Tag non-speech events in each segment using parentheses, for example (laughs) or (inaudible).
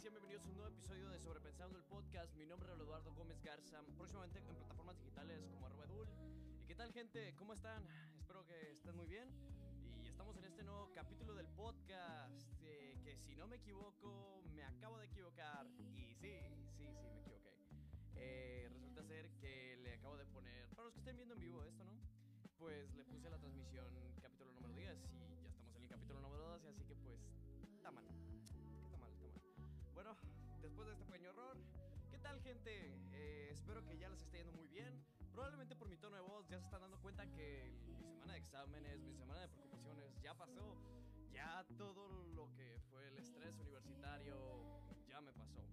sean bienvenidos a un nuevo episodio de Sobrepensando el Podcast. Mi nombre es Eduardo Gómez Garza, próximamente en plataformas digitales como arroba. ¿Y qué tal, gente? ¿Cómo están? Espero que estén muy bien. Y estamos en este nuevo capítulo del podcast, eh, que si no me equivoco, me acabo de equivocar. Y sí, sí, sí, me equivoqué. Eh, resulta ser que le acabo de poner, para los que estén viendo en vivo esto, ¿no? Pues le puse a la transmisión capítulo número 10 y ya estamos en el capítulo número 12, así después de este pequeño error, ¿qué tal gente? Eh, espero que ya les esté yendo muy bien. Probablemente por mi tono de voz ya se están dando cuenta que mi semana de exámenes, mi semana de preocupaciones ya pasó. Ya todo lo que fue el estrés universitario ya me pasó.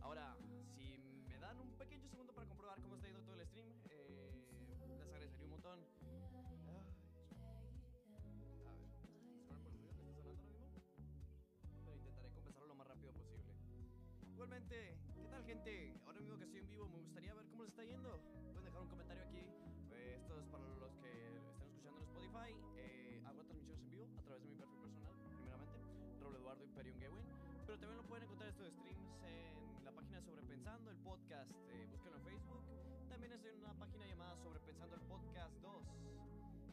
Ahora, si me dan un pequeño segundo para comprobar cómo está yendo todo el stream, Igualmente, ¿qué tal gente? Ahora mismo que estoy en vivo me gustaría ver cómo les está yendo. Pueden dejar un comentario aquí. Eh, esto es para los que están escuchando en Spotify. Eh, hago transmisiones en vivo a través de mi perfil personal, primeramente, Raúl Eduardo Imperium Gewin. Pero también lo pueden encontrar estos streams en la página Sobrepensando el Podcast. Eh, búsquenlo en Facebook. También estoy en una página llamada Sobrepensando el Podcast 2.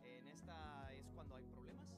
En esta es cuando hay problemas,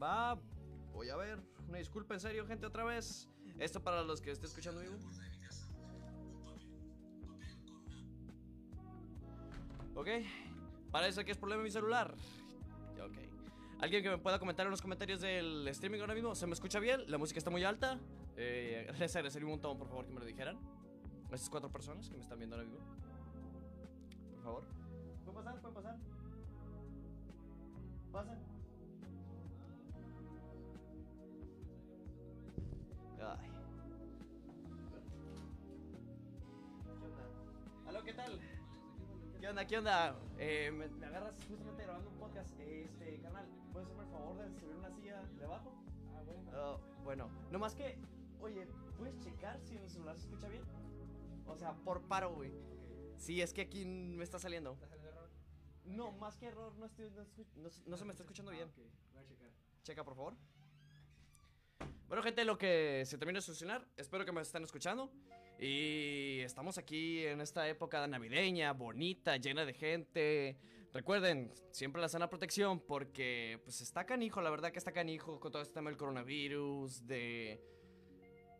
Va, voy a ver. Una disculpa, en serio, gente, otra vez. Esto para los que estén escuchando vivo. Ok, parece que es problema de mi celular. Ok. ¿Alguien que me pueda comentar en los comentarios del streaming ahora mismo? ¿Se me escucha bien? ¿La música está muy alta? Eh, les agradecería un montón, por favor, que me lo dijeran. Estas cuatro personas que me están viendo ahora mismo. Por favor. ¿Pueden pasar? ¿Pueden pasar? ¿Pasan? ¿Aló, qué tal? ¿Qué onda? ¿Qué onda? Eh, me, me agarras justamente grabando un podcast. Este, canal, ¿puedes hacerme el favor de subir una silla de abajo? Ah, bueno. Oh, bueno, no más que, oye, ¿puedes checar si el celular se escucha bien? O sea, por paro, güey. Sí, es que aquí me está saliendo. ¿Estás en el error? No, más que error, no, estoy, no, no- no se me está escuchando bien. Ah, ok, voy a checar. Checa, por favor. Bueno, gente, lo que se termina de solucionar, espero que me estén escuchando. Y estamos aquí en esta época navideña, bonita, llena de gente. Recuerden, siempre la sana protección, porque pues está canijo, la verdad que está canijo con todo este tema del coronavirus, de,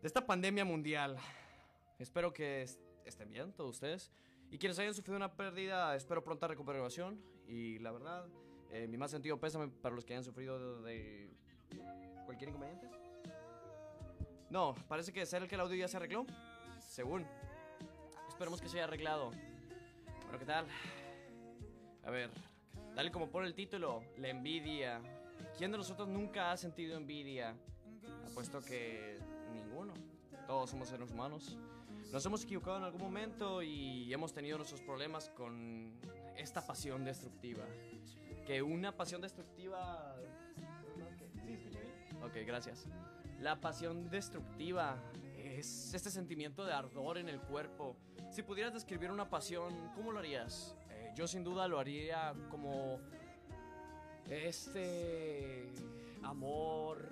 de esta pandemia mundial. Espero que est- estén bien todos ustedes. Y quienes hayan sufrido una pérdida, espero pronta recuperación. Y la verdad, eh, mi más sentido pésame para los que hayan sufrido de, de cualquier inconveniente. No, parece que ser el que el audio ya se arregló. Según. Esperemos que se haya arreglado. Bueno, ¿qué tal? A ver, dale como pone el título, la envidia. ¿Quién de nosotros nunca ha sentido envidia? Apuesto que ninguno. Todos somos seres humanos. Nos hemos equivocado en algún momento y hemos tenido nuestros problemas con esta pasión destructiva. Que una pasión destructiva... ¿Sí? Ok, gracias. La pasión destructiva es este sentimiento de ardor en el cuerpo. Si pudieras describir una pasión, ¿cómo lo harías? Eh, yo sin duda lo haría como este amor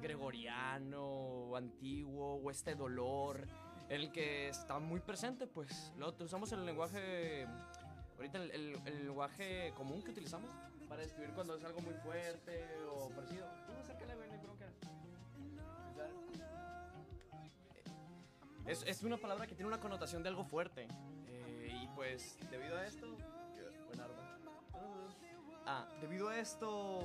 gregoriano, antiguo, o este dolor, el que está muy presente, pues lo usamos en el lenguaje, ahorita el, el- el lenguaje común que utilizamos para describir cuando es algo muy fuerte o parecido. Es, es una palabra que tiene una connotación de algo fuerte. Eh, y pues, debido a esto. Buen arma. Ah, debido a esto,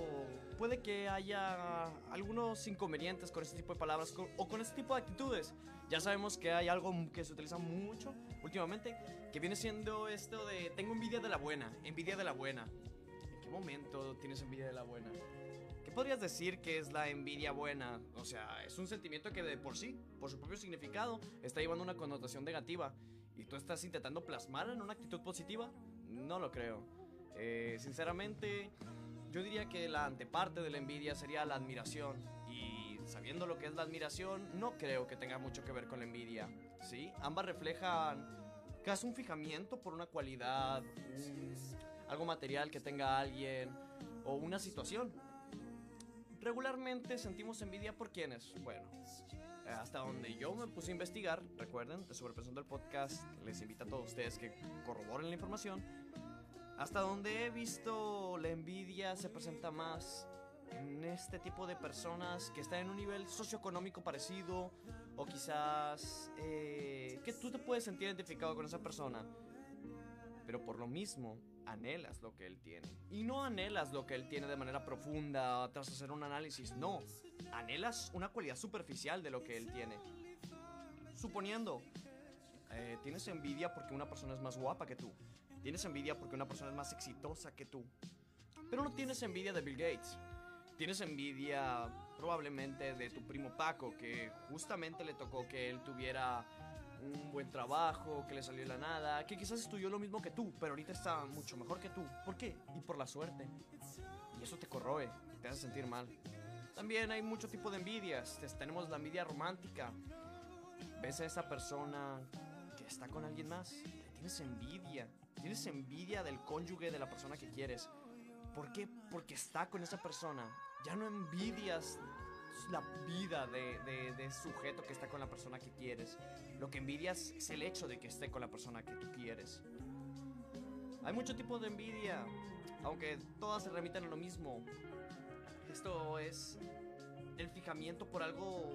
puede que haya algunos inconvenientes con este tipo de palabras o con este tipo de actitudes. Ya sabemos que hay algo que se utiliza mucho últimamente, que viene siendo esto de tengo envidia de la buena, envidia de la buena. ¿En qué momento tienes envidia de la buena? ¿Qué podrías decir que es la envidia buena? O sea, es un sentimiento que de por sí, por su propio significado, está llevando una connotación negativa. ¿Y tú estás intentando plasmar en una actitud positiva? No lo creo. Eh, sinceramente, yo diría que la anteparte de la envidia sería la admiración. Y sabiendo lo que es la admiración, no creo que tenga mucho que ver con la envidia. ¿Sí? Ambas reflejan casi un fijamiento por una cualidad, algo material que tenga alguien o una situación. Regularmente sentimos envidia por quienes, bueno, hasta donde yo me puse a investigar, recuerden, de Sobrepensando el podcast, les invito a todos ustedes que corroboren la información. Hasta donde he visto la envidia se presenta más en este tipo de personas que están en un nivel socioeconómico parecido o quizás eh, que tú te puedes sentir identificado con esa persona, pero por lo mismo anhelas lo que él tiene. Y no anhelas lo que él tiene de manera profunda tras hacer un análisis, no. Anhelas una cualidad superficial de lo que él tiene. Suponiendo, eh, tienes envidia porque una persona es más guapa que tú. Tienes envidia porque una persona es más exitosa que tú. Pero no tienes envidia de Bill Gates. Tienes envidia probablemente de tu primo Paco, que justamente le tocó que él tuviera un buen trabajo, que le salió la nada, que quizás estudió lo mismo que tú, pero ahorita está mucho mejor que tú. ¿Por qué? Y por la suerte. Y eso te corroe, te hace sentir mal. También hay mucho tipo de envidias. Tenemos la envidia romántica. Ves a esa persona que está con alguien más, tienes envidia. Tienes envidia del cónyuge de la persona que quieres. ¿Por qué? Porque está con esa persona. Ya no envidias la vida de, de, sujeto que está con la persona que quieres. Lo que envidias es el hecho de que esté con la persona que tú quieres. Hay mucho tipo de envidia, aunque todas se remiten a lo mismo. Esto es el fijamiento por algo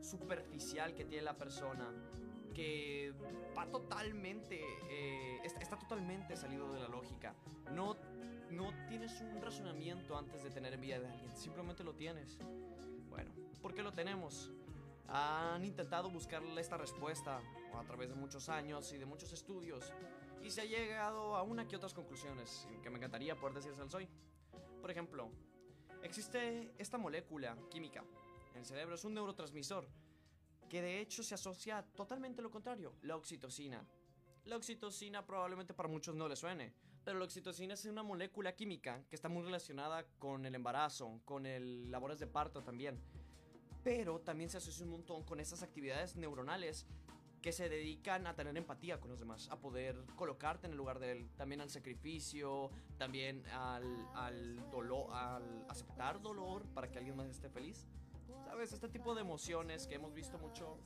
superficial que tiene la persona, que va totalmente, eh, está, totalmente salido de la lógica. No, no tienes un razonamiento antes de tener envidia de alguien, simplemente lo tienes. Bueno, ¿por qué lo tenemos? Han intentado buscarle esta respuesta a través de muchos años y de muchos estudios y se ha llegado a una que otras conclusiones que me encantaría poder decirse hoy. Por ejemplo, existe esta molécula química el cerebro, es un neurotransmisor que de hecho se asocia totalmente a lo contrario, la oxitocina. La oxitocina probablemente para muchos no le suene, pero la oxitocina es una molécula química que está muy relacionada con el embarazo, con el labores de parto también. Pero también se asocia un montón con esas actividades neuronales que se dedican a tener empatía con los demás, a poder colocarte en el lugar de él, también al sacrificio, también al, al dolor, al aceptar dolor para que alguien más esté feliz. ¿Sabes? Este tipo de emociones que hemos visto mucho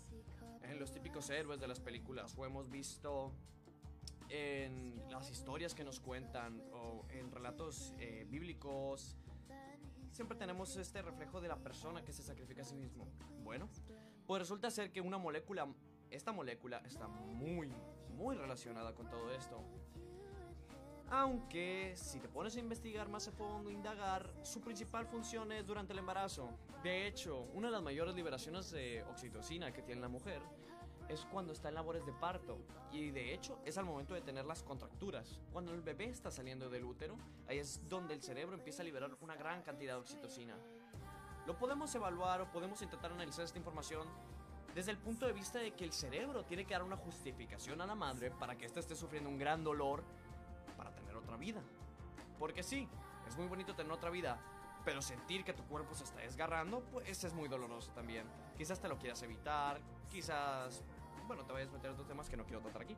en los típicos héroes de las películas o hemos visto en las historias que nos cuentan o en relatos eh, bíblicos, siempre tenemos este reflejo de la persona que se sacrifica a sí mismo. Bueno, pues resulta ser que una molécula, esta molécula está muy, muy relacionada con todo esto. Aunque si te pones a investigar más a fondo, indagar, su principal función es durante el embarazo. De hecho, una de las mayores liberaciones de oxitocina que tiene la mujer es cuando está en labores de parto y de hecho es al momento de tener las contracturas. Cuando el bebé está saliendo del útero, ahí es donde el cerebro empieza a liberar una gran cantidad de oxitocina. Lo podemos evaluar o podemos intentar analizar esta información desde el punto de vista de que el cerebro tiene que dar una justificación a la madre para que ésta esté sufriendo un gran dolor para tener otra vida. Porque sí, es muy bonito tener otra vida, pero sentir que tu cuerpo se está desgarrando, pues es muy doloroso también. Quizás te lo quieras evitar, quizás bueno, te vayas a meter otros temas que no quiero tratar aquí.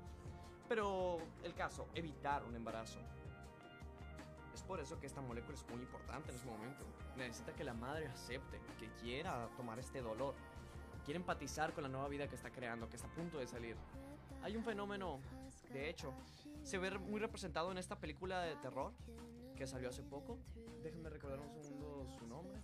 Pero el caso, evitar un embarazo. Es por eso que esta molécula es muy importante en este momento. Necesita que la madre acepte, que quiera tomar este dolor, quiere empatizar con la nueva vida que está creando, que está a punto de salir. Hay un fenómeno, de hecho, se ve muy representado en esta película de terror que salió hace poco. Déjenme recordar un segundo su nombre.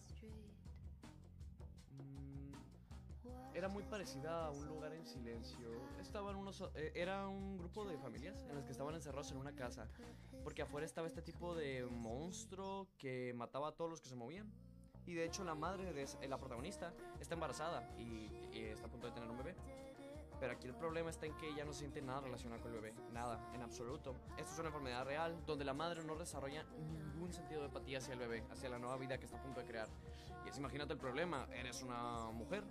Era muy parecida a un lugar en silencio. Estaban unos, eh, era un grupo de familias en las que estaban encerrados en una casa, porque afuera estaba este tipo de monstruo que mataba a todos los que se movían. Y de hecho la madre de la protagonista está embarazada y, y está a punto de tener un bebé. Pero aquí el problema está en que ella no siente nada relacionado con el bebé. Nada, en absoluto. Esto es una enfermedad real donde la madre no desarrolla ningún sentido de empatía hacia el bebé, hacia la nueva vida que está a punto de crear. Y es, imagínate el problema, eres una mujer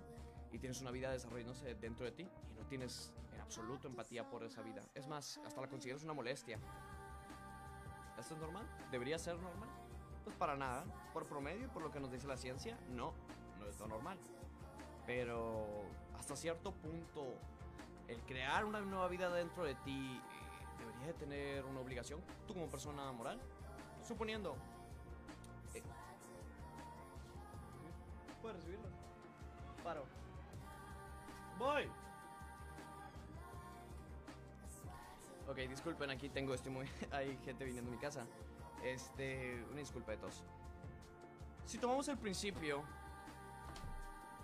y tienes una vida desarrollándose dentro de ti y no tienes en absoluto empatía por esa vida. Es más, hasta la consideras una molestia. ¿Esto es normal? ¿Debería ser normal? Pues para nada. Por promedio, por lo que nos dice la ciencia, no, no es lo normal. Pero hasta cierto punto, el crear una nueva vida dentro de ti eh, debería de tener una obligación, tú como persona moral. Suponiendo... Eh, ¿Puedes recibirlo? Paro. Voy. Ok, disculpen, aquí tengo, estoy muy... (laughs) Hay gente viniendo a mi casa. Este... Una disculpa de todos. Si tomamos el principio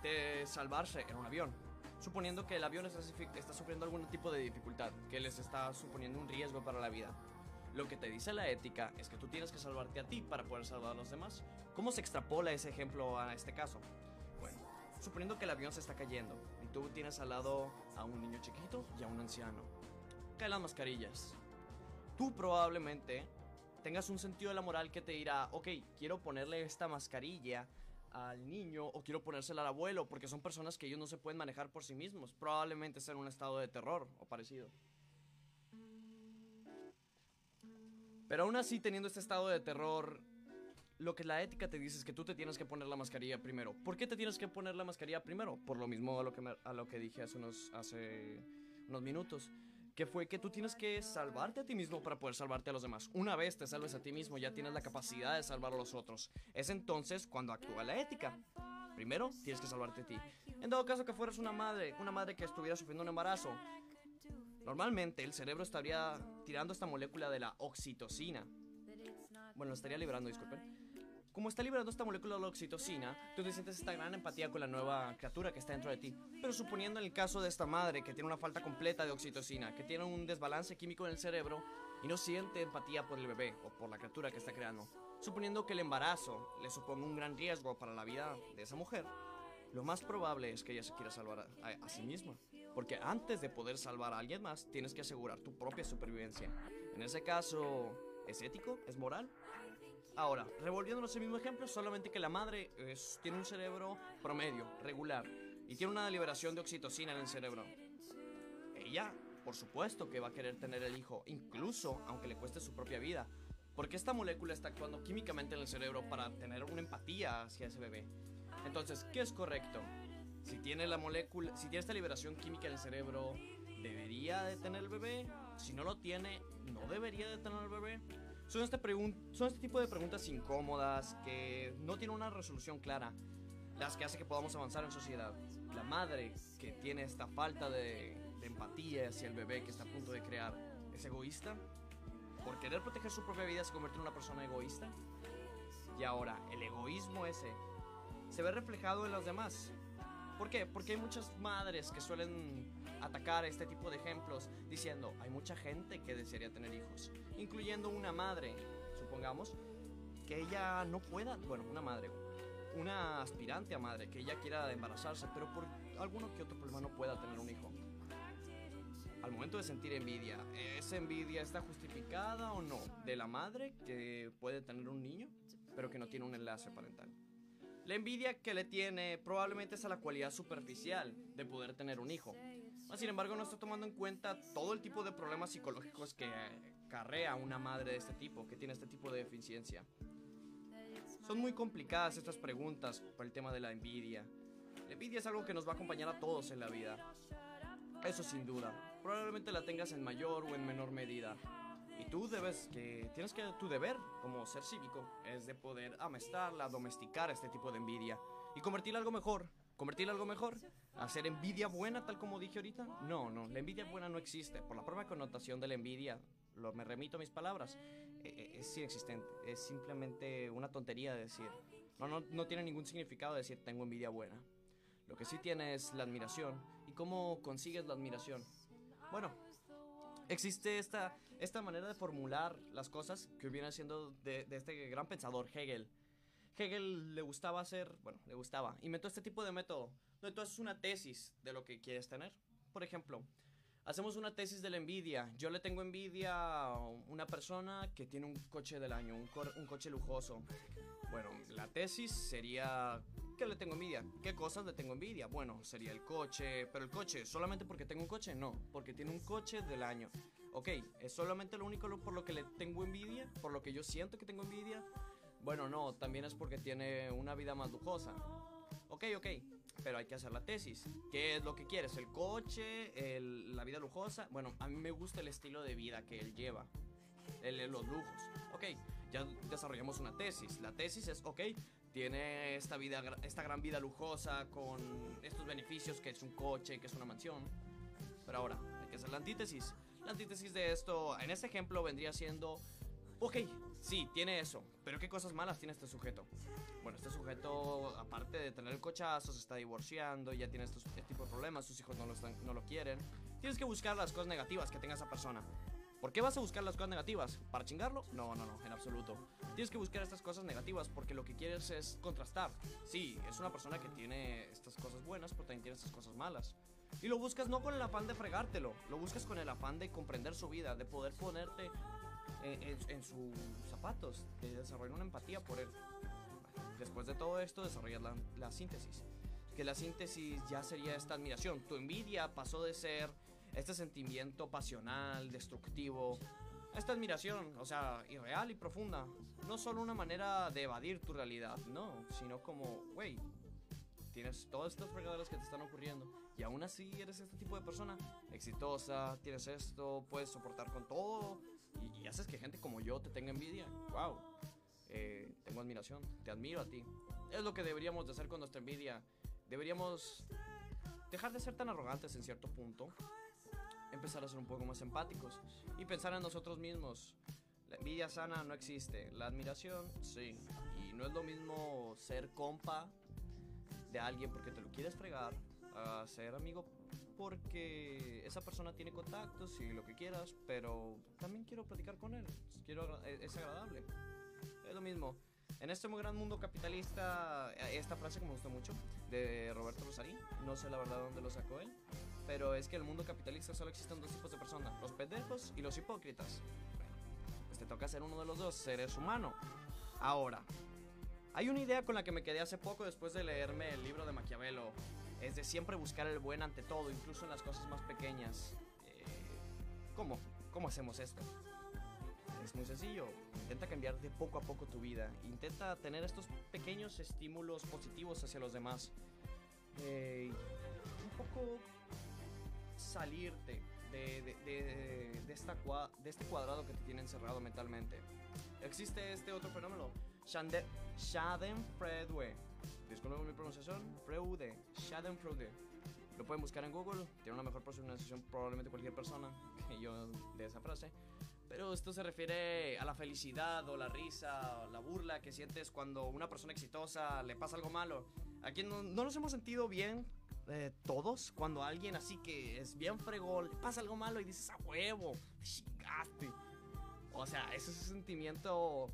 de salvarse en un avión, suponiendo que el avión está, está, sufriendo algún tipo de dificultad, que les está suponiendo un riesgo para la vida. Lo que te dice la ética es que tú tienes que salvarte a ti para poder salvar a los demás. ¿Cómo se extrapola ese ejemplo a este caso? Bueno, suponiendo que el avión se está cayendo tú tienes al lado a un niño chiquito y a un anciano. Caen las mascarillas. Tú probablemente tengas un sentido de la moral que te dirá, ok, quiero ponerle esta mascarilla al niño o quiero ponérsela al abuelo porque son personas que ellos no se pueden manejar por sí mismos. Probablemente estén en un estado de terror o parecido. Pero aún así, teniendo este estado de terror, lo que la ética te dice es que tú te tienes que poner la mascarilla primero. ¿Por qué te tienes que poner la mascarilla primero? Por lo mismo a lo que, a lo que dije hace unos, hace unos minutos que fue que tú tienes que salvarte a ti mismo para poder salvarte a los demás. Una vez te salves a ti mismo, ya tienes la capacidad de salvar a los otros. Es entonces cuando actúa la ética. Primero, tienes que salvarte a ti. En dado caso que fueras una madre, una madre que estuviera sufriendo un embarazo, normalmente el cerebro estaría tirando esta molécula de la oxitocina. Bueno, estaría liberando, disculpen como está liberando esta molécula de la oxitocina, tú te sientes esta gran empatía con la nueva criatura que está dentro de ti. Pero suponiendo en el caso de esta madre que tiene una falta completa de oxitocina, que tiene un desbalance químico en el cerebro y no siente empatía por el bebé o por la criatura que está creando, suponiendo que el embarazo le suponga un gran riesgo para la vida de esa mujer, lo más probable es que ella se quiera salvar a, a sí misma. Porque antes de poder salvar a alguien más, tienes que asegurar tu propia supervivencia. En ese caso, ¿es ético? ¿Es moral? Ahora, revolviéndonos el mismo ejemplo, solamente que la madre tiene un cerebro promedio, regular, y tiene una liberación de oxitocina en el cerebro. Ella, por supuesto que va a querer tener el hijo, incluso aunque le cueste su propia vida, porque esta molécula está actuando químicamente en el cerebro para tener una empatía hacia ese bebé. Entonces, ¿qué es correcto? Si tiene la molécula, si tiene esta liberación química en el cerebro, ¿debería de tener el bebé? Si no lo tiene, ¿no debería de tener el bebé? Son este, son este tipo de preguntas incómodas que no tienen una resolución clara, las que hace que podamos avanzar en sociedad. La madre que tiene esta falta de, de empatía hacia el bebé que está a punto de crear, ¿es egoísta? ¿Por querer proteger su propia vida se convierte en una persona egoísta? Y ahora, el egoísmo ese se ve reflejado en los demás. ¿Por qué? Porque hay muchas madres que suelen atacar este tipo de ejemplos diciendo, hay mucha gente que desearía tener hijos, incluyendo una madre, supongamos, que ella no pueda, bueno, una madre, una aspirante a madre, que ella quiera embarazarse, pero por alguno que otro problema no pueda tener un hijo. Al momento de sentir envidia, ¿esa envidia está justificada o no? De la madre que puede tener un niño, pero que no tiene un enlace parental. La envidia que le tiene probablemente es a la cualidad superficial de poder tener un hijo. Sin embargo, no está tomando en cuenta todo el tipo de problemas psicológicos que carrea una madre de este tipo, que tiene este tipo de deficiencia. Son muy complicadas estas preguntas por el tema de la envidia. La envidia es algo que nos va a acompañar a todos en la vida. Eso sin duda. Probablemente la tengas en mayor o en menor medida. Y tú debes que tienes que tu deber como ser cívico es de poder amestarla, domesticar este tipo de envidia y convertirla en algo mejor. ¿Convertirla en algo mejor? ¿Hacer envidia buena tal como dije ahorita? No, no, la envidia buena no existe. Por la propia connotación de la envidia, lo, me remito a mis palabras, e, e, es inexistente. Es simplemente una tontería de decir. No, no, no tiene ningún significado decir tengo envidia buena. Lo que sí tiene es la admiración. ¿Y cómo consigues la admiración? Bueno, existe esta, esta manera de formular las cosas que viene siendo de, de este gran pensador, Hegel. Hegel le gustaba hacer, bueno, le gustaba, inventó este tipo de método, haces una tesis de lo que quieres tener. Por ejemplo, hacemos una tesis de la envidia. Yo le tengo envidia a una persona que tiene un coche del año, un, cor- un coche lujoso. Bueno, la tesis sería ¿qué le tengo envidia? ¿Qué cosas le tengo envidia? Bueno, sería el coche, pero el coche, ¿solamente porque tengo un coche? No, porque tiene un coche del año. Ok, ¿es solamente lo único por lo que le tengo envidia? ¿Por lo que yo siento que tengo envidia? Bueno, no, también es porque tiene una vida más lujosa. Ok, ok, pero hay que hacer la tesis. ¿Qué es lo que quieres? ¿El coche? ¿La vida lujosa? Bueno, a mí me gusta el estilo de vida que él lleva. El- los lujos. Ok, ya desarrollamos una tesis. La tesis es, ok, tiene esta, vida, esta gran vida lujosa con estos beneficios que es un coche, que es una mansión. Pero ahora, hay que hacer la antítesis. La antítesis de esto, en este ejemplo, vendría siendo, ok, sí, tiene eso, pero ¿qué cosas malas tiene este sujeto? Bueno, este sujeto, aparte de tener el cochazo, se está divorciando, ya tiene estos, este tipo de problemas, sus hijos no lo, están, no lo quieren. Tienes que buscar las cosas negativas que tenga esa persona. ¿Por qué vas a buscar las cosas negativas? ¿Para chingarlo? No, no, no, en absoluto. Tienes que buscar estas cosas negativas porque lo que quieres es contrastar. Sí, es una persona que tiene estas cosas buenas, pero también tiene estas cosas malas. Y lo buscas no con el afán de fregártelo, lo buscas con el afán de comprender su vida, de poder ponerte en, sus zapatos, de desarrollar una empatía por él. Después de todo esto, desarrollas la, síntesis. Que la síntesis ya sería esta admiración. Tu envidia pasó de ser este sentimiento pasional, destructivo, esta admiración, o sea, irreal y profunda. No solo una manera de evadir tu realidad, no, sino como, güey, tienes todas estas fregaderas que te están ocurriendo y aún así eres este tipo de persona exitosa, tienes esto, puedes soportar con todo yo te tenga envidia. Wow, eh, tengo admiración, te admiro a ti. Es lo que deberíamos de hacer con nuestra envidia. Deberíamos dejar de ser tan arrogantes en cierto punto, empezar a ser un poco más empáticos y pensar en nosotros mismos. La envidia sana no existe, la admiración sí. Y no es lo mismo ser compa de alguien porque te lo quieres fregar a ser amigo porque esa persona tiene contactos y lo que quieras, pero también quiero platicar con él. Agra- es agradable. Es lo mismo. En este muy gran mundo capitalista, eh, esta frase que me gustó mucho de Roberto Rosarín, no sé la verdad dónde lo sacó él, pero es que en el mundo capitalista solo existen dos tipos de personas, los pendejos y los hipócritas. Pues te toca ser uno de los dos, seres humano. Ahora, hay una idea con la que me quedé hace poco después de leerme el libro de Maquiavelo, es de siempre buscar el buen ante todo, incluso en las cosas más pequeñas. Eh, ¿Cómo? ¿Cómo hacemos esto? Es muy sencillo. Intenta cambiar de poco a poco tu vida. Intenta tener estos pequeños estímulos positivos hacia los demás. Eh, un poco salirte de, de- de- este cuadrado que te tiene encerrado mentalmente. Existe este otro fenómeno, Schadenfreude. Disculpen mi pronunciación, Freude, Schadenfreude. Lo pueden buscar en Google, tiene una mejor pronunciación probablemente cualquier persona (laughs) que yo de esa frase. Pero esto se refiere a la felicidad o la risa o la burla que sientes cuando una persona exitosa le pasa algo malo. Aquí no, no nos hemos sentido bien eh, todos cuando alguien así que es bien fregón le pasa algo malo y dices a huevo, te chingaste. O sea, ese es un sentimiento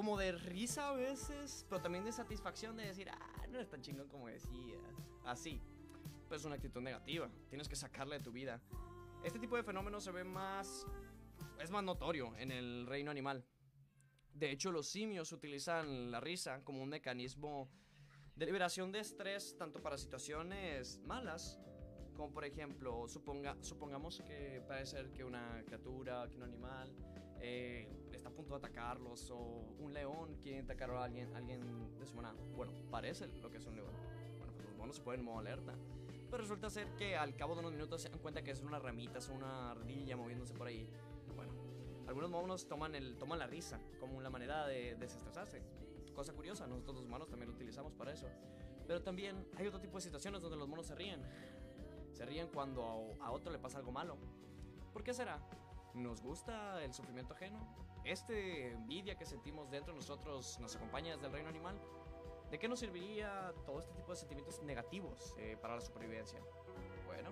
como de risa a veces, pero también de satisfacción de decir, ah, no es tan chingón como decía. Así. Pero es una actitud negativa. Tienes que sacarla de tu vida. Este tipo de fenómenos se ve más. Es más notorio en el reino animal. De hecho, los simios utilizan la risa como un mecanismo de liberación de estrés, tanto para situaciones malas, como por ejemplo, suponga, supongamos que parece ser que una criatura, que un animal eh, punto de atacarlos, o un león quiere atacar a alguien, alguien de su manada. Bueno, parece lo que es un león. Bueno, pues los monos se ponen en modo alerta. Pero resulta ser que al cabo de unos minutos se dan cuenta que es una ramita, es una ardilla moviéndose por ahí. Bueno, algunos monos toman, el, toman la risa como una manera de desestresarse. Cosa curiosa, nosotros los humanos también lo utilizamos para eso. Pero también hay otro tipo de situaciones donde los monos se ríen. Se ríen cuando a, otro le pasa algo malo. ¿Por qué será? ¿Nos gusta el sufrimiento ajeno? ¿Este envidia que sentimos dentro de nosotros nos acompaña desde el reino animal? ¿De qué nos serviría todo este tipo de sentimientos negativos eh, para la supervivencia? Bueno,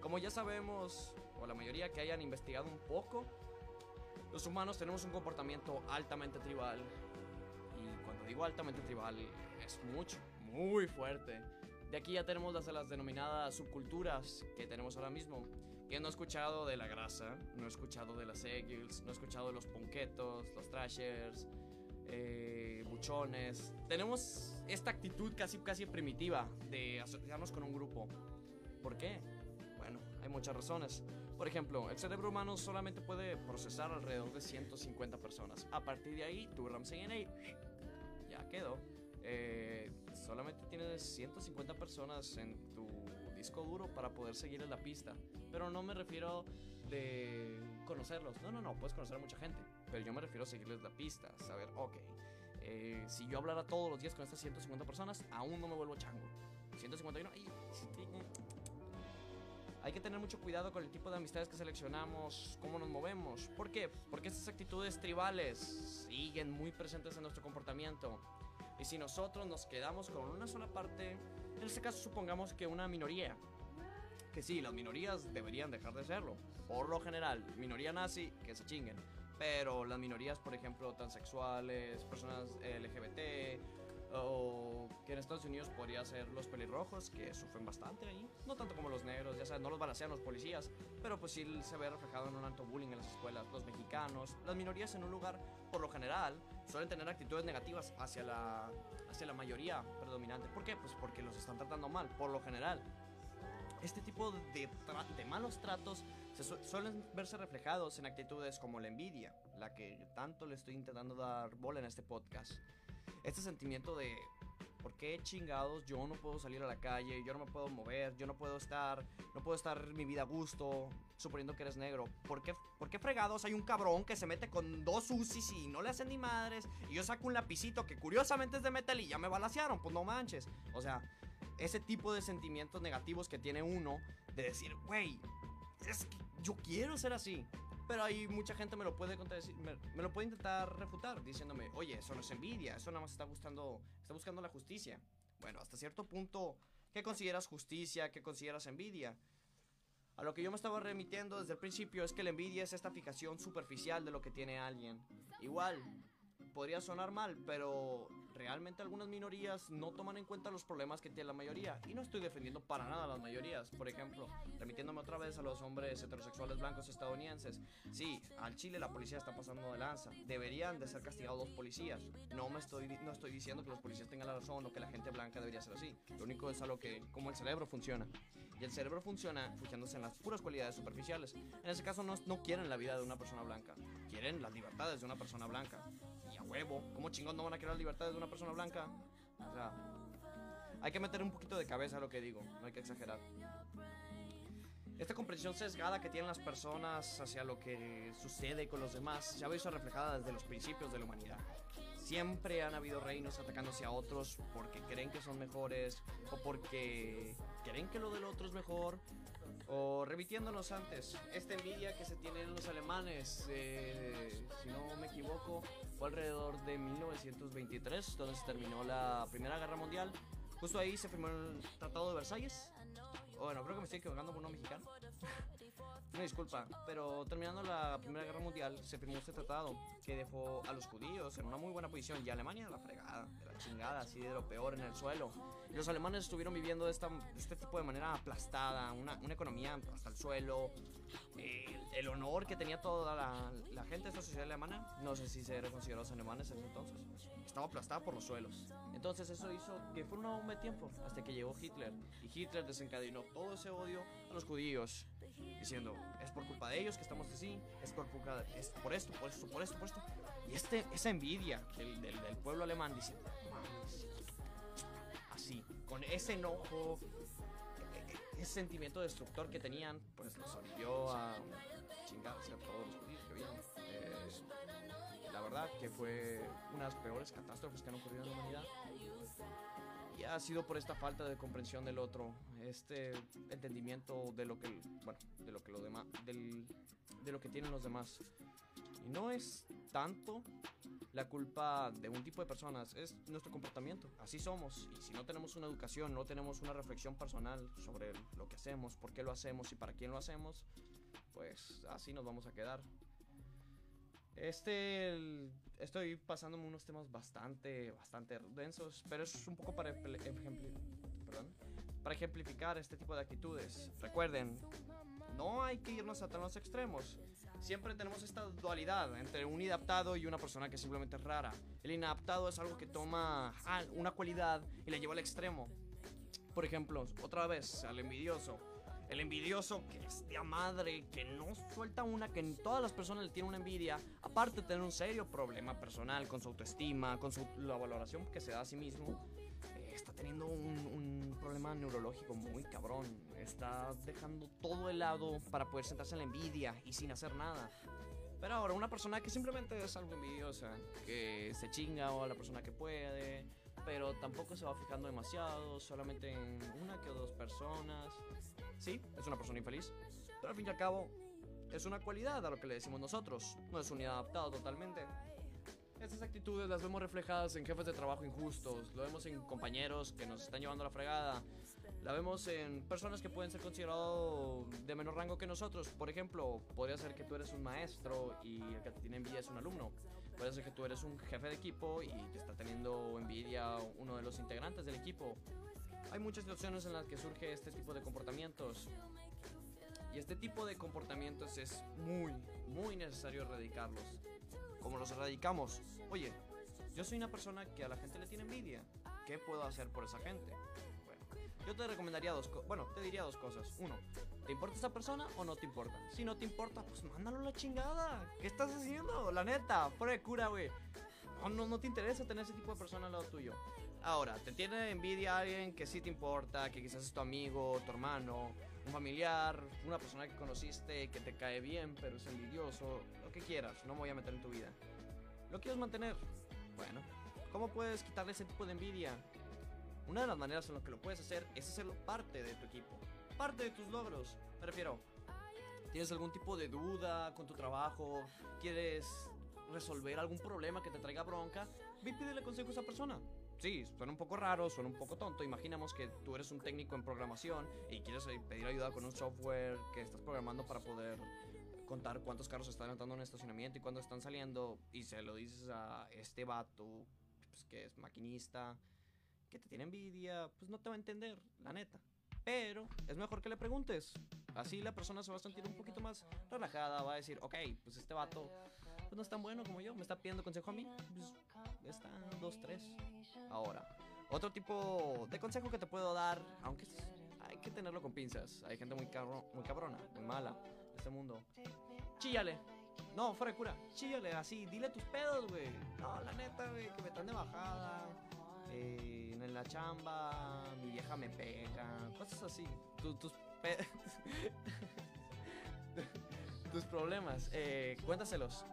como ya sabemos, o la mayoría que hayan investigado un poco, los humanos tenemos un comportamiento altamente tribal. Y cuando digo altamente tribal, es mucho, muy fuerte. De aquí ya tenemos las, las denominadas subculturas que tenemos ahora mismo. Que no he escuchado de la grasa, no he escuchado de las eagles, no he escuchado de los punquetos, los trashers, eh, buchones. Tenemos esta actitud casi, casi primitiva de asociarnos con un grupo. ¿Por qué? Bueno, hay muchas razones. Por ejemplo, el cerebro humano solamente puede procesar alrededor de 150 personas. A partir de ahí, tu RAM-CNA ya quedó. Eh, solamente tienes 150 personas en tu disco duro para poder seguir en la pista. Pero no me refiero de conocerlos. No, no, no, puedes conocer a mucha gente. Pero yo me refiero a seguirles la pista. Saber, ok, eh, si yo hablara todos los días con estas 150 personas, aún no me vuelvo chango. 151, ay, hay que tener mucho cuidado con el tipo de amistades que seleccionamos, cómo nos movemos. ¿Por qué? Porque estas actitudes tribales siguen muy presentes en nuestro comportamiento. Y si nosotros nos quedamos con una sola parte, en este caso supongamos que una minoría, que sí, las minorías deberían dejar de serlo. Por lo general, minoría nazi, que se chinguen. Pero las minorías, por ejemplo, transexuales, personas LGBT, o que en Estados Unidos podría ser los pelirrojos, que sufren bastante ahí. No tanto como los negros, ya saben, no los balancean los policías, pero pues sí se ve reflejado en un alto bullying en las escuelas. Los mexicanos, las minorías en un lugar, por lo general, suelen tener actitudes negativas hacia la, hacia la mayoría predominante. ¿Por qué? Pues porque los están tratando mal, por lo general. Este tipo de, de malos tratos se suelen verse reflejados en actitudes como la envidia, la que tanto le estoy intentando dar bola en este podcast este sentimiento de ¿por qué chingados yo no puedo salir a la calle? Yo no me puedo mover, yo no puedo estar, no puedo estar mi vida a gusto, suponiendo que eres negro. ¿Por qué, ¿Por qué fregados hay un cabrón que se mete con dos UCIs y no le hacen ni madres? Y yo saco un lapicito que curiosamente es de metal y ya me balasearon, pues no manches. O sea, ese tipo de sentimientos negativos que tiene uno de decir, güey, es que yo quiero ser así. Pero hay mucha gente me lo puede me, me, lo puede intentar refutar diciéndome, oye, eso no es envidia, eso nada más está buscando, está buscando la justicia. Bueno, hasta cierto punto, ¿qué consideras justicia? ¿Qué consideras envidia? A lo que yo me estaba remitiendo desde el principio es que la envidia es esta fijación superficial de lo que tiene alguien. Igual, podría sonar mal, pero realmente algunas minorías no toman en cuenta los problemas que tiene la mayoría. Y no estoy defendiendo para nada a las mayorías. Por ejemplo, remitiéndome otra vez a los hombres heterosexuales blancos estadounidenses. Sí, al Chile la policía está pasando de lanza. Deberían de ser castigados los policías. No me estoy, no estoy diciendo que los policías tengan la razón o que la gente blanca debería ser así. Lo único es algo que, como el cerebro funciona. Y el cerebro funciona fijándose en las puras cualidades superficiales. En ese caso no, no quieren la vida de una persona blanca. Quieren las libertades de una persona blanca huevo. ¿Cómo chingón no van a querer las libertades de una persona blanca? O sea, hay que meter un poquito de cabeza a lo que digo, no hay que exagerar. Esta comprensión sesgada que tienen las personas hacia lo que sucede con los demás se ha visto reflejada desde los principios de la humanidad. Siempre han habido reinos atacándose a otros porque creen que son mejores o porque creen que lo del otro es mejor o remitiéndonos antes, esta envidia que se tienen los alemanes, eh, si no me equivoco, fue alrededor de 1923, donde se terminó la Primera Guerra Mundial. Justo ahí se firmó el Tratado de Versalles. Bueno, creo que me estoy equivocando con uno mexicano. Una disculpa, pero terminando la Primera Guerra Mundial se firmó este tratado que dejó a los judíos en una muy buena posición y Alemania la fregada, de la chingada, así de lo peor en el suelo. Los alemanes estuvieron viviendo de, esta, este tipo de manera aplastada, una, una economía hasta el suelo. El honor que tenía toda la, la, gente de esta sociedad alemana, no sé si se considerados alemanes en ese entonces, estaba aplastada por los suelos. Entonces eso hizo que fue un de tiempo hasta que llegó Hitler. Y Hitler desencadenó todo ese odio a los judíos diciendo, es por culpa de ellos que estamos así, es por, culpa, es por esto, por esto, por esto, por esto. Y este, esa envidia del, del, pueblo alemán diciendo, así, con ese enojo, ese sentimiento destructor que tenían, pues los orilló a chingarse a todos los judíos que habían. Eh, la verdad que fue una de las peores catástrofes que han ocurrido en la humanidad y ha sido por esta falta de comprensión del otro, este entendimiento de lo que, bueno, de lo que lo demás, de lo que tienen los demás. Y no es tanto la culpa de un tipo de personas, es nuestro comportamiento. Así somos. Y si no tenemos una educación, no tenemos una reflexión personal sobre lo que hacemos, por qué lo hacemos y para quién lo hacemos, pues así nos vamos a quedar. Este, estoy pasándome unos temas bastante, bastante densos, pero es un poco para, ejemplificar este tipo de actitudes. Recuerden, no hay que irnos a los extremos. Siempre tenemos esta dualidad entre un inadaptado y una persona que simplemente es rara. El inadaptado es algo que toma ah, una cualidad y la lleva al extremo. Por ejemplo, otra vez, al envidioso el envidioso que es de madre, que no suelta una, que en todas las personas le tiene una envidia, aparte de tener un serio problema personal con su autoestima, con su, la valoración que se da a sí mismo, eh, está teniendo un, un, problema neurológico muy cabrón. Está dejando todo el lado para poder sentarse en la envidia y sin hacer nada. Pero ahora, una persona que simplemente es algo envidiosa, que se chinga o a la persona que puede, pero tampoco se va fijando demasiado, solamente en una que dos personas. Sí, es una persona infeliz, pero al fin y al cabo es una cualidad a lo que le decimos nosotros, no es un inadaptado totalmente. Estas actitudes las vemos reflejadas en jefes de trabajo injustos, lo vemos en compañeros que nos están llevando a la fregada, la vemos en personas que pueden ser considerados de menor rango que nosotros. Por ejemplo, podría ser que tú eres un maestro y el que te tiene envidia es un alumno. Puede ser que tú eres un jefe de equipo y te está teniendo envidia uno de los integrantes del equipo. Hay muchas situaciones en las que surge este tipo de comportamientos. Y este tipo de comportamientos es muy, muy necesario erradicarlos. ¿Cómo los erradicamos? Oye, yo soy una persona que a la gente le tiene envidia. ¿Qué puedo hacer por esa gente? Bueno, yo te recomendaría dos cosas. Bueno, te diría dos cosas. Uno, ¿te importa esa persona o no te importa? Si no te importa, pues mándalo a la chingada. ¿Qué estás haciendo? La neta, fuera de cura, güey. No, no, no te interesa tener ese tipo de persona al lado tuyo. Ahora, ¿te tiene envidia alguien que sí te importa, que quizás es tu amigo, tu hermano, un familiar, una persona que conociste, que te cae bien, pero es envidioso, quieras, no me voy a meter en tu vida. ¿Lo quieres mantener? Bueno, ¿cómo puedes quitarle ese tipo de envidia? Una de las maneras en las que lo puedes hacer es hacerlo parte de tu equipo, parte de tus logros. Me refiero, ¿tienes algún tipo de duda con tu trabajo? ¿Quieres resolver algún problema que te traiga bronca? Ve y consejo a esa persona sí, suena un poco raro, suena un poco tonto. Imaginemos que tú eres un técnico en programación y quieres pedir ayuda con un software que estás programando para poder contar cuántos carros están entrando en estacionamiento y cuándo están saliendo y se lo dices a este vato pues, que es maquinista, que te tiene envidia, pues no te va a entender, la neta. Pero es mejor que le preguntes. Así la persona se va a sentir un poquito más relajada, va a decir, ok, pues este vato pues no es tan bueno como yo, me está pidiendo consejo a mí, pues está dos, tres. Ahora, otro tipo de consejo que te puedo dar, aunque hay que tenerlo con pinzas, hay gente muy, muy cabrona, muy mala este mundo. Chíllale. No, fuera de cura. Chíllale así, dile tus pedos, güey. No, la neta, güey, que me están de bajada. Eh, en la chamba, mi vieja me pega. Cosas así. tus tus (laughs) tus problemas. Eh, cuéntaselos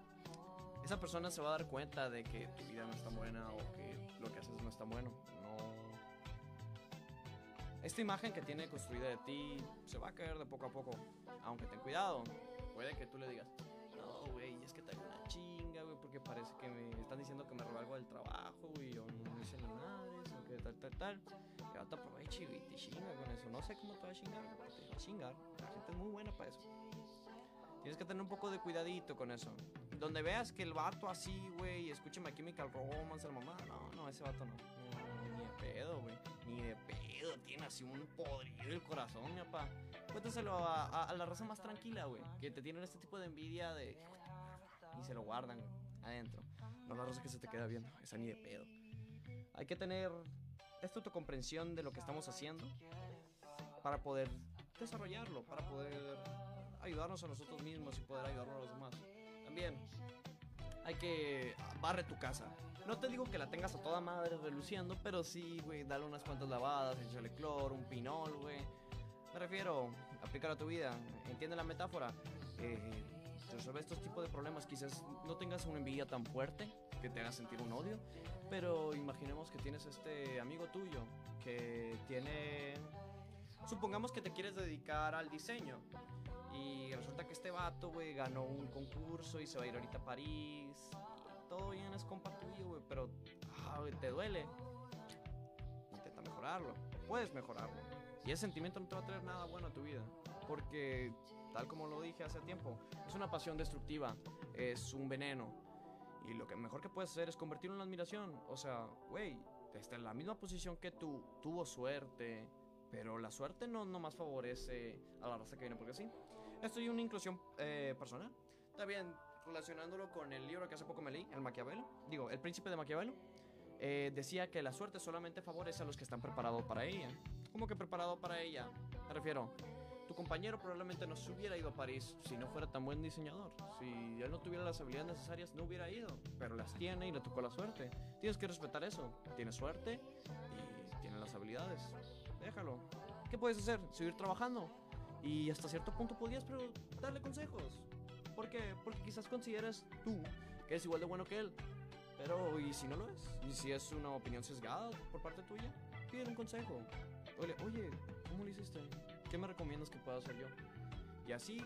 esa persona se va a dar cuenta de que tu vida no está buena o que lo que haces no está bueno. No. Esta imagen que tiene construida de ti se va a caer de poco a poco. Aunque ten cuidado. Puede que tú le digas, no, güey, es que tengo una chinga, güey, porque parece que me están diciendo que me robé algo del trabajo, güey, yo no hice la madre, o que tal, tal, tal. Y ahora te aprovecha y te chinga con eso. No sé cómo te va a chingar, pero te va a chingar. La gente es muy buena para eso. Tienes que tener un poco de cuidadito con eso. Donde veas que el vato así, güey, escúchame Chemical Romance, la mamá. No, no, ese vato no. ni de pedo, güey. Ni de Tiene así un podrido el corazón, mi papá. Cuéntaselo a, la raza más tranquila, güey. Que te tienen este tipo de envidia de. Y se lo guardan adentro. No la raza que se te queda viendo. Esa ni de pedo. Hay que tener esta autocomprensión de lo que estamos haciendo para poder desarrollarlo, para poder ayudarnos a nosotros mismos y poder ayudar a los demás. También hay que barre tu casa. No te digo que la tengas a toda madre reluciendo, pero sí, güey, dale unas cuantas lavadas, échale cloro, un pinol, güey. Me refiero, aplicar a tu vida. ¿Entiende la metáfora? Eh, resolver estos tipos de problemas. Quizás no tengas una envidia tan fuerte que te haga sentir un odio, pero imaginemos que tienes este amigo tuyo que tiene. Supongamos que te quieres dedicar al diseño y resulta que este vato, güey, ganó un concurso y se va a ir ahorita a París. todo bien, es compa tuyo, güey, pero ah, güey, te duele. Intenta mejorarlo. Puedes mejorarlo. Y ese sentimiento no te va a traer nada bueno a tu vida. Porque, tal como lo dije hace tiempo, es una pasión destructiva, es un veneno. Y lo que mejor que puedes hacer es convertirlo en admiración. O sea, güey, está en la misma posición que tú, tuvo suerte, pero la suerte no nomás favorece a la raza que viene porque sí. Esto es una inclusión eh, personal. También relacionándolo con el libro que hace poco me leí, El Maquiavelo, digo, El Príncipe de Maquiavelo, eh, decía que la suerte solamente favorece a los que están preparados para ella. ¿Cómo que preparado para ella? Me refiero, tu compañero probablemente no se hubiera ido a París si no fuera tan buen diseñador. Si él no tuviera las habilidades necesarias, no hubiera ido. Pero las tiene y le tocó la suerte. Tienes que respetar eso. Tiene suerte y tiene las habilidades. Déjalo. ¿Qué puedes hacer? Seguir trabajando. Y hasta cierto punto podías pero darle consejos. ¿Por qué? Porque quizás consideres tú que es igual de bueno que él. Pero, ¿y si no lo es? ¿Y si es una opinión sesgada por parte tuya? Pide un consejo. Oye, oye, ¿cómo lo hiciste? ¿Qué me recomiendas que pueda hacer yo? Y así,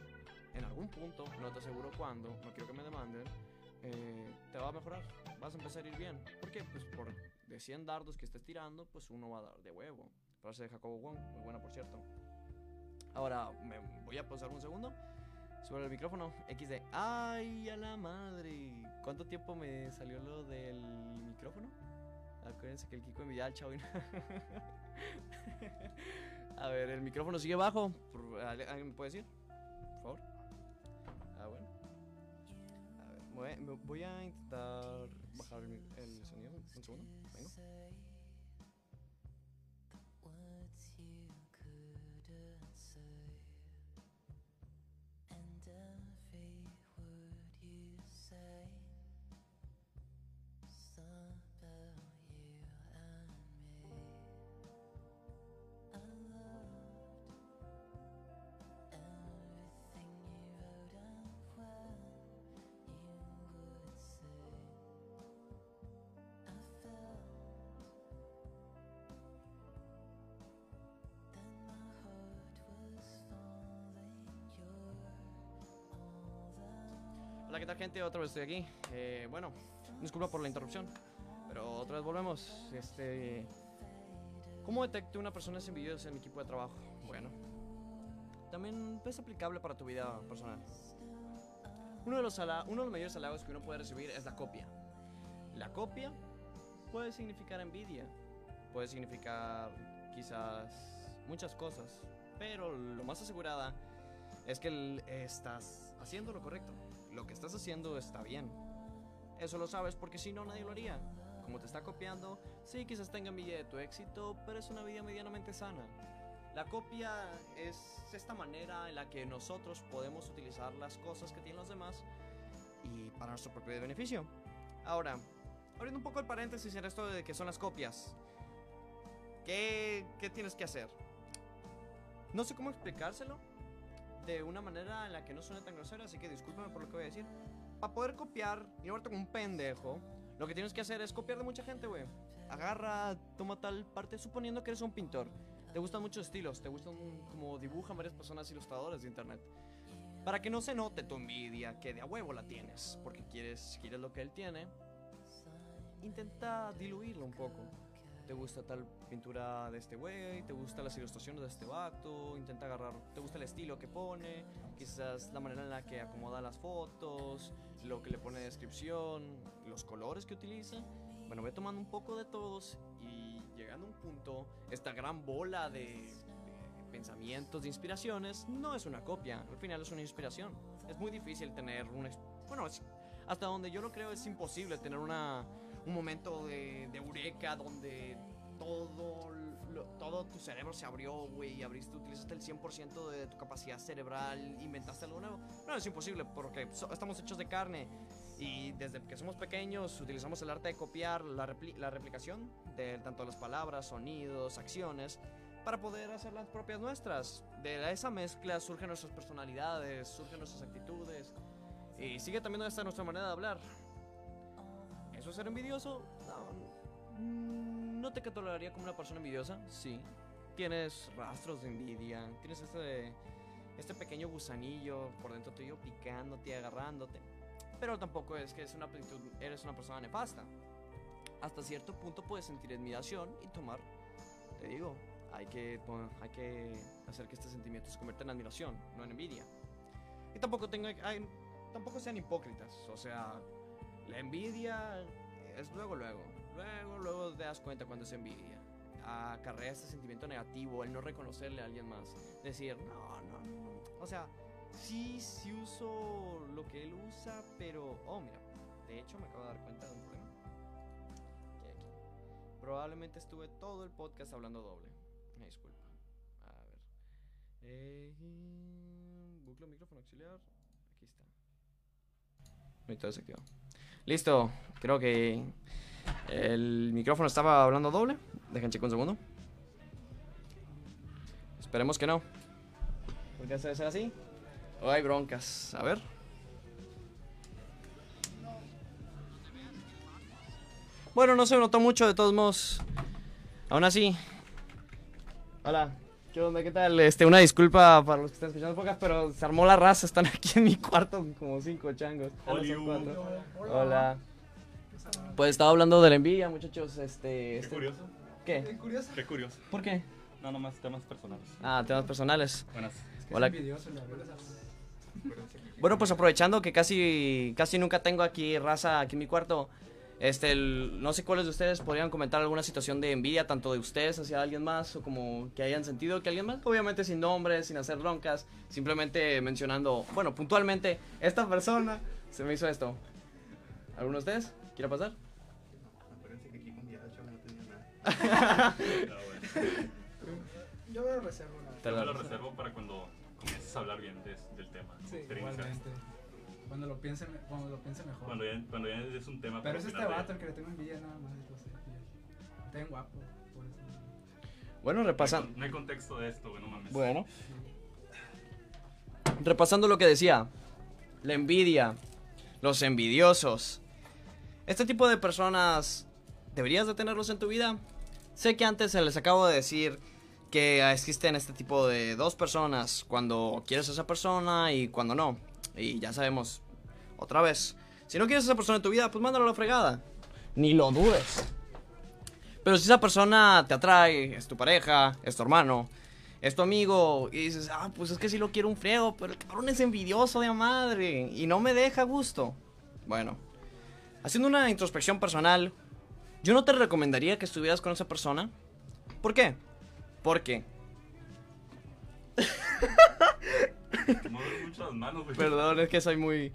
en algún punto, no te aseguro cuándo, no quiero que me demanden, eh, te va a mejorar. Vas a empezar a ir bien. ¿Por qué? Pues por de 100 dardos que estés tirando, pues uno va a dar de huevo. Frase de Jacobo Wong, muy buena por cierto. Ahora me voy a pausar un segundo. Sobre el micrófono, XD. ¡Ay, a la madre! ¿Cuánto tiempo me salió lo del micrófono? Acuérdense que el Kiko envidia al chavo. (laughs) a ver, el micrófono sigue bajo. ¿Alguien me puede decir? Por favor. Ah, bueno. A ver, voy a intentar bajar el, el sonido. Un segundo. Vengo. side. Hola, ¿qué tal gente? Otra vez estoy aquí. Eh, bueno, disculpa por la interrupción, pero otra vez volvemos. Este, ¿Cómo detecto una persona es envidiosa en mi equipo de trabajo? Bueno, también es aplicable para tu vida personal. Uno de, los uno de los mayores halagos que uno puede recibir es la copia. La copia puede significar envidia, puede significar quizás muchas cosas, pero lo más asegurada es que estás haciendo lo correcto lo que estás haciendo está bien. Eso lo sabes porque si no nadie lo haría. Como te está copiando, sí quizás tenga envidia de tu éxito, pero es una vida medianamente sana. La copia es esta manera en la que nosotros podemos utilizar las cosas que tienen los demás y para nuestro propio beneficio. Ahora, abriendo un poco el paréntesis en esto de que son las copias. ¿Qué, qué tienes que hacer? No sé cómo explicárselo, de una manera en la que no suene tan grosera, así que discúlpame por lo que voy a decir. Para poder copiar y no verte como un pendejo, lo que tienes que hacer es copiar de mucha gente, güey. Agarra, toma tal parte, suponiendo que eres un pintor. Te gustan muchos estilos, te gustan como dibujan varias personas ilustradoras de internet. Para que no se note tu envidia, que de a huevo la tienes, porque quieres, quieres lo que él tiene, intenta diluirlo un poco te gusta tal pintura de este güey, te gusta las ilustraciones de este vato, intenta agarrar, te gusta el estilo que pone, quizás la manera en la que acomoda las fotos, lo que le pone de descripción, los colores que utiliza. Bueno, voy tomando un poco de todos y llegando a un punto, esta gran bola de, pensamientos, de inspiraciones, no es una copia, al final es una inspiración. Es muy difícil tener una... Bueno, hasta donde yo lo creo es imposible tener una un momento de, de eureka donde todo, todo tu cerebro se abrió, güey, y abriste, utilizaste el 100% de tu capacidad cerebral, inventaste algo nuevo. No, es imposible porque estamos hechos de carne y desde que somos pequeños utilizamos el arte de copiar la, la replicación de tanto las palabras, sonidos, acciones para poder hacer las propias nuestras. De esa mezcla surgen nuestras personalidades, surgen nuestras actitudes y sigue también nuestra manera de hablar. ¿Eso es ser envidioso? No, mm, no te catalogaría como una persona envidiosa, sí. Tienes rastros de envidia, tienes este, este pequeño gusanillo por dentro tuyo picándote, agarrándote. pero tampoco es que es una, eres una persona nefasta. Hasta cierto punto puedes sentir admiración y tomar, te digo, hay que, hay que hacer que este sentimiento se convierta en admiración, no en envidia. Y tampoco, tenga, tampoco sean hipócritas, o sea, la envidia es luego, luego, luego, luego te das cuenta cuando es envidia. Acarrea este sentimiento negativo, el no reconocerle a alguien más, decir, no, no, no, o sea, sí, sí uso lo que él usa, pero, oh, mira, de hecho me acabo de dar cuenta de un problema. Probablemente estuve todo el podcast hablando doble. Me disculpa. A ver. Eh, bucle micrófono auxiliar. Aquí está. Ahorita desactivado. Listo. Creo que el micrófono estaba hablando doble. Dejen checar un segundo. Esperemos que no. ¿Por qué debe ser así? O hay broncas. A ver. Bueno, no se notó mucho de todos modos. Aún así. Hola. ¿Qué onda? ¿Qué tal? Este, una disculpa para los que están escuchando pocas, pero se armó la raza. Están (laughs) aquí en mi cuarto como cinco changos. Hola. Hola. Pues estaba hablando de la envidia, muchachos. Este, Qué este- curioso. ¿Qué? Qué curioso. Qué curioso. ¿Por qué? No, nomás temas personales. Ah, temas personales. Buenas. Es que Hola. es envidioso, la verdad. Bueno, pues aprovechando que casi, casi nunca tengo aquí raza aquí en mi cuarto, este, el- no sé cuáles de ustedes podrían comentar alguna situación de envidia, tanto de ustedes hacia alguien más, o como que hayan sentido que alguien más, obviamente sin nombres, sin hacer broncas, simplemente mencionando, bueno, puntualmente, esta persona se me hizo esto. ¿Alguno de ustedes? ¿Quiere pasar? Acuérdense que aquí con Diacho no tenía nada. Yo me lo reservo, lo para cuando comiences a hablar bien de- del tema. Sí, igualmente. Cuando lo piense, cuando lo piense mejor. Cuando ya, cuando ya es un tema. Pero es este vato el que le tengo envidia nada más. Lo sé, tío. Está bien guapo, por eso. Bueno, repasando. no hay contexto de esto, güey, no mames. Bueno. Repasando lo que decía. La envidia. Los envidiosos. Este tipo de personas, ¿deberías de tenerlos en tu vida? Sé que antes se les acabo de decir que existen este tipo de dos personas, cuando quieres a esa persona y cuando no. Y ya sabemos, otra vez, si no quieres a esa persona en tu vida, pues mándalo a la fregada. Ni lo dudes. Pero si esa persona te atrae, es tu pareja, es tu hermano, es tu amigo, y dices, ah, pues es que sí lo quiero un friego, pero el cabrón es envidioso de madre y no me deja gusto. Bueno, haciendo una introspección personal, yo no te recomendaría que estuvieras con esa persona. ¿Por qué? Porque, (laughs) (laughs) mueves mucho las manos, güey. perdón, es que soy muy...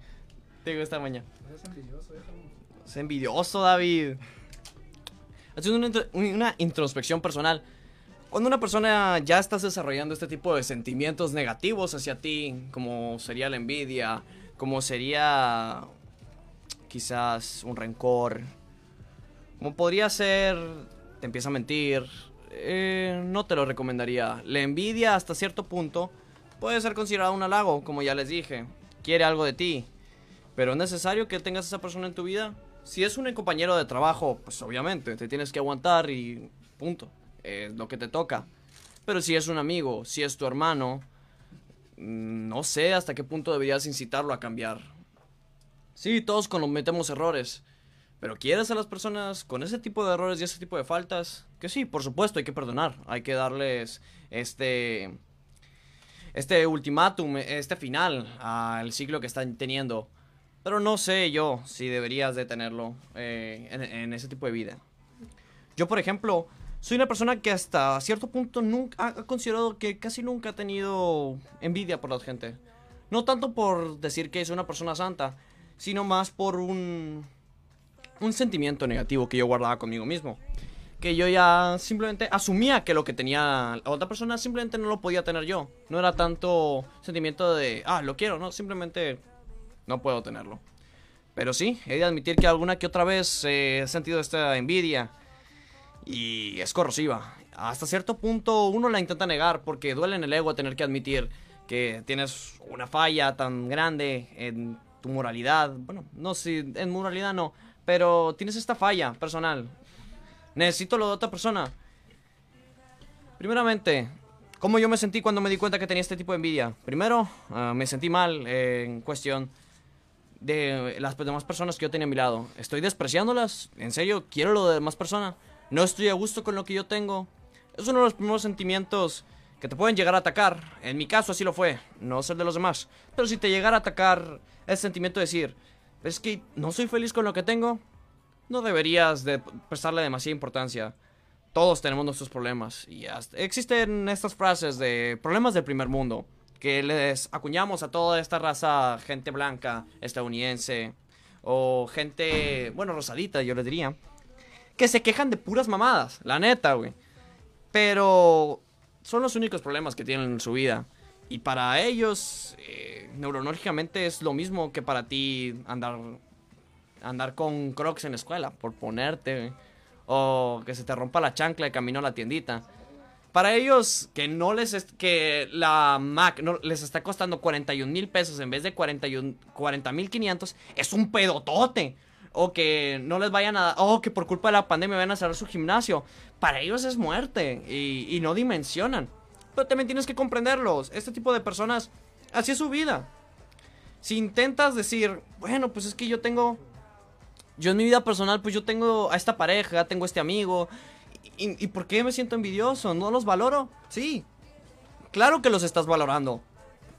Tengo esta mañana. Envidioso, déjalo. Es envidioso, David. Haciendo una, intro- una introspección personal. Cuando una persona ya estás desarrollando este tipo de sentimientos negativos hacia ti, como sería la envidia, como sería quizás un rencor, como podría ser, te empieza a mentir, eh, no te lo recomendaría. La envidia hasta cierto punto puede ser considerada un halago, como ya les dije. Quiere algo de ti, pero es necesario que tengas esa persona en tu vida. Si es un compañero de trabajo, pues obviamente te tienes que aguantar y punto. Es lo que te toca. Pero si es un amigo, si es tu hermano, mm, no sé hasta qué punto deberías incitarlo a cambiar. Sí, todos cometemos errores. Pero ¿quieres a las personas con ese tipo de errores y ese tipo de faltas? Que sí, por supuesto, hay que perdonar. Hay que darles este este ultimátum, este final al ciclo que están teniendo. Pero no sé yo si deberías de tenerlo eh, en, en ese tipo de vida. Yo, por ejemplo, soy una persona que hasta cierto punto nunca ha considerado que casi nunca ha tenido envidia por la gente. No tanto por decir que es una persona santa, sino más por un, un sentimiento negativo que yo guardaba conmigo mismo. Que yo ya simplemente asumía que lo que tenía la otra persona simplemente no lo podía tener yo. No era tanto sentimiento de, ah, lo quiero, no, simplemente no puedo tenerlo. Pero sí, he de admitir que alguna que otra vez he sentido esta envidia. Y es corrosiva. Hasta cierto punto uno la intenta negar porque duele en el ego tener que admitir que tienes una falla tan grande en tu moralidad. Bueno, no si en moralidad no, pero tienes esta falla personal. Necesito lo de otra persona. Primeramente, ¿cómo yo me sentí cuando me di cuenta que tenía este tipo de envidia? Primero, ah, me sentí mal eh, en cuestión de las demás personas que yo tenía a mi lado. ¿Estoy despreciándolas? ¿En serio? ¿Quiero lo de demás persona? ¿No estoy a gusto con lo que yo tengo? Es uno de los primeros sentimientos que te pueden llegar a atacar. En mi caso así lo fue, no sé el de los demás. Pero si te llegara a atacar ese sentimiento de decir, es que no soy feliz con lo que tengo, no deberías de prestarle demasiada importancia. Todos tenemos nuestros problemas y hasta- existen estas frases de problemas del primer mundo que les acuñamos a toda esta raza, gente blanca, estadounidense o gente, bueno, rosadita, yo les diría, que se quejan de puras mamadas, la neta, güey. Pero son los únicos problemas que tienen en su vida. Y para ellos, eh, neurológicamente es lo mismo que para ti andar, andar con crocs en la escuela, por ponerte. O que se te rompa la chancla de camino a la tiendita. Para ellos, que no les que la Mac les está costando 41 mil pesos en vez de 41 40 mil 500, es un pedotote. O que no les vayan a. O que por culpa de la pandemia vayan a cerrar su gimnasio. Para ellos es muerte. Y no dimensionan. Pero también tienes que comprenderlos. Este tipo de personas, así es su vida. Si intentas decir, bueno, pues es que yo tengo. Yo en mi vida personal, pues yo tengo a esta pareja, tengo a este amigo. ¿Y, y por qué me siento envidioso? ¿No los valoro? Sí. Claro que los estás valorando.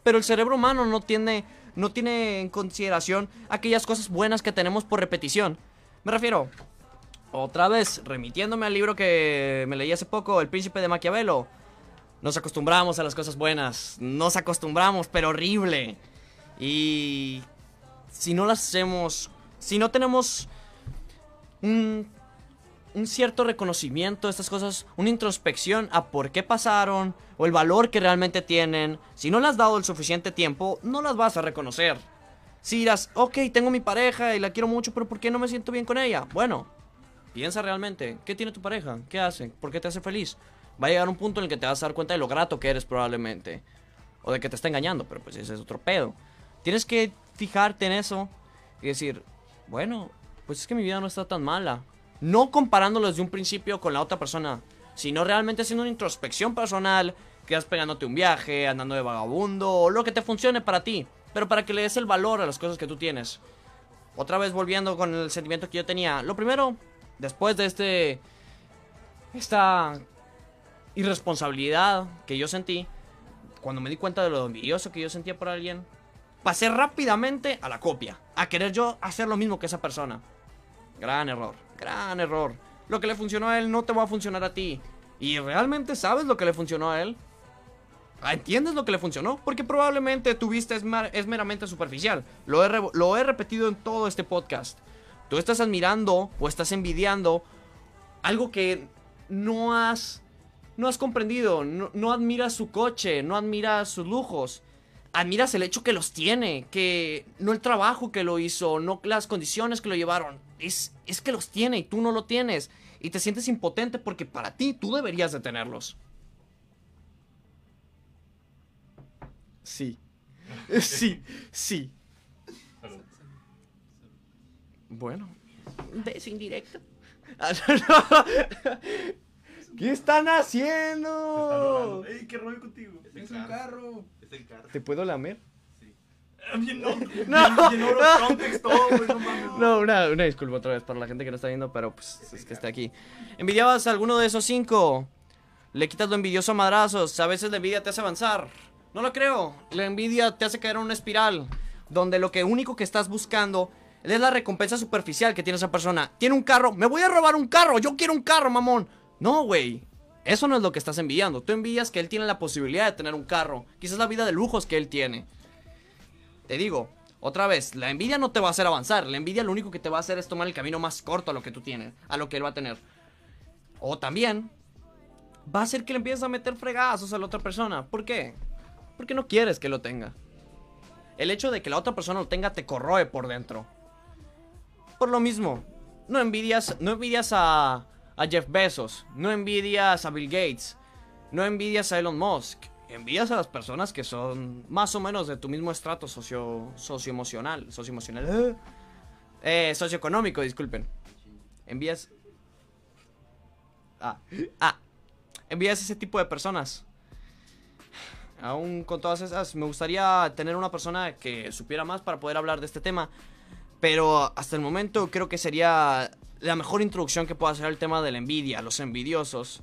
Pero el cerebro humano no tiene, no tiene en consideración aquellas cosas buenas que tenemos por repetición. Me refiero, otra vez, remitiéndome al libro que me leí hace poco, El Príncipe de Maquiavelo. Nos acostumbramos a las cosas buenas. Nos acostumbramos, pero horrible. Y si no las hacemos, si no tenemos un, un cierto reconocimiento de estas cosas, una introspección a por qué pasaron o el valor que realmente tienen, si no le has dado el suficiente tiempo, no las vas a reconocer. Si dirás, ok, tengo mi pareja y la quiero mucho, pero ¿por qué no me siento bien con ella? Bueno, piensa realmente, ¿qué tiene tu pareja? ¿Qué hace? ¿Por qué te hace feliz? Va a llegar un punto en el que te vas a dar cuenta de lo grato que eres probablemente. O de que te está engañando, pero pues ese es otro pedo. Tienes que fijarte en eso y decir, bueno, pues es que mi vida no está tan mala. No comparándolo desde un principio con la otra persona, sino realmente haciendo una introspección personal, que vas pegándote un viaje, andando de vagabundo, o lo que te funcione para ti, pero para que le des el valor a las cosas que tú tienes. Otra vez volviendo con el sentimiento que yo tenía. Lo primero, después de este. Esta irresponsabilidad que yo sentí, cuando me di cuenta de lo envidioso que yo sentía por alguien, pasé rápidamente a la copia, a querer yo hacer lo mismo que esa persona. Gran error, gran error. Lo que le funcionó a él no te va a funcionar a ti. ¿Y realmente sabes lo que le funcionó a él? Ah, ¿Entiendes lo que le funcionó? Porque probablemente tu vista es, meramente superficial. Lo he, repetido en todo este podcast. Tú estás admirando o estás envidiando algo que no has, no has comprendido. No admiras su coche, no admiras sus lujos. Admiras el hecho que los tiene, que no el trabajo que lo hizo, no las condiciones que lo llevaron. Es, es que los tiene y tú no lo tienes. Y te sientes impotente porque para ti tú deberías de tenerlos. Sí. (laughs) Sí, sí. Bueno. Beso indirecto. Ah. ¿Qué están Está haciendo? ¡Ey, qué rollo contigo! Es un carro. Es el carro. ¿Te puedo lamer? Ah, Bien, no. (laughs) No. Bien, todo, güey, no. No, una, una disculpa otra vez para la gente que no está viendo, pero pues es que está aquí. ¿Envidiabas a alguno de esos cinco? Le quitas lo envidioso a madrazos. A veces la envidia te hace avanzar. No lo creo. La envidia te hace caer en una espiral. Donde lo que único que estás buscando es la recompensa superficial que tiene esa persona. Tiene un carro. Me voy a robar un carro. Yo quiero un carro, mamón. No, güey. Eso no es lo que estás envidiando. Tú envidias que él tiene la posibilidad de tener un carro. Quizás la vida de lujos que él tiene. Te digo, otra vez, la envidia no te va a hacer avanzar. La envidia lo único que te va a hacer es tomar el camino más corto a lo que tú tienes, a lo que él va a tener. O también va a hacer que le empieces a meter fregazos a la otra persona. ¿Por qué? Porque no quieres que lo tenga. El hecho de que la otra persona lo tenga te corroe por dentro. Por lo mismo, no envidias, no envidias a, a Jeff Bezos, no envidias a Bill Gates, no envidias a Elon Musk. Envidias a las personas que son más o menos de tu mismo estrato socio, socioemocional. Socioemocional. Eh, socioeconómico, disculpen. Envías. Ah. Ah. Envías ese tipo de personas. aún con todas esas, me gustaría tener una persona que supiera más para poder hablar de este tema. Pero hasta el momento creo que sería la mejor introducción que pueda hacer el tema de la envidia, los envidiosos.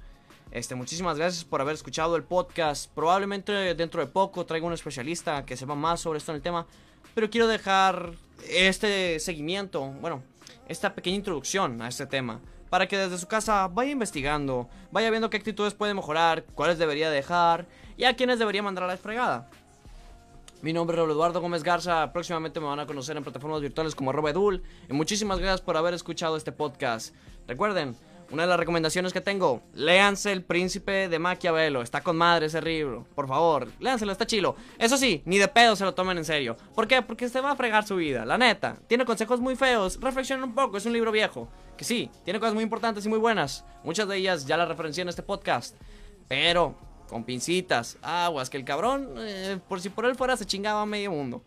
Este, muchísimas gracias por haber escuchado el podcast. Probablemente dentro de poco traiga un especialista que sepa más sobre esto en el tema. Pero quiero dejar este seguimiento, bueno, esta pequeña introducción a este tema. Para que desde su casa vaya investigando, vaya viendo qué actitudes puede mejorar, cuáles debería dejar y a quiénes debería mandar a la fregada. Mi nombre es Eduardo Gómez Garza. Próximamente me van a conocer en plataformas virtuales como arroba edul. Y muchísimas gracias por haber escuchado este podcast. Recuerden, una de las recomendaciones que tengo, léanse El Príncipe de Maquiavelo. Está con madre ese libro. Por favor, léanselo, está chilo. Eso sí, ni de pedo se lo tomen en serio. ¿Por qué? Porque se va a fregar su vida, la neta. Tiene consejos muy feos. Reflexionen un poco, es un libro viejo. Que sí, tiene cosas muy importantes y muy buenas. Muchas de ellas ya las referencié en este podcast. Pero con pincitas, aguas, que el cabrón, eh, por si por él fuera, se chingaba a medio mundo.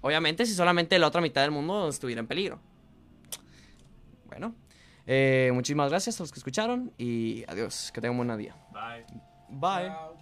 Obviamente, si solamente la otra mitad del mundo estuviera en peligro. Bueno, eh, muchísimas gracias a los que escucharon y adiós. Que tengan un buen día. Bye. Bye.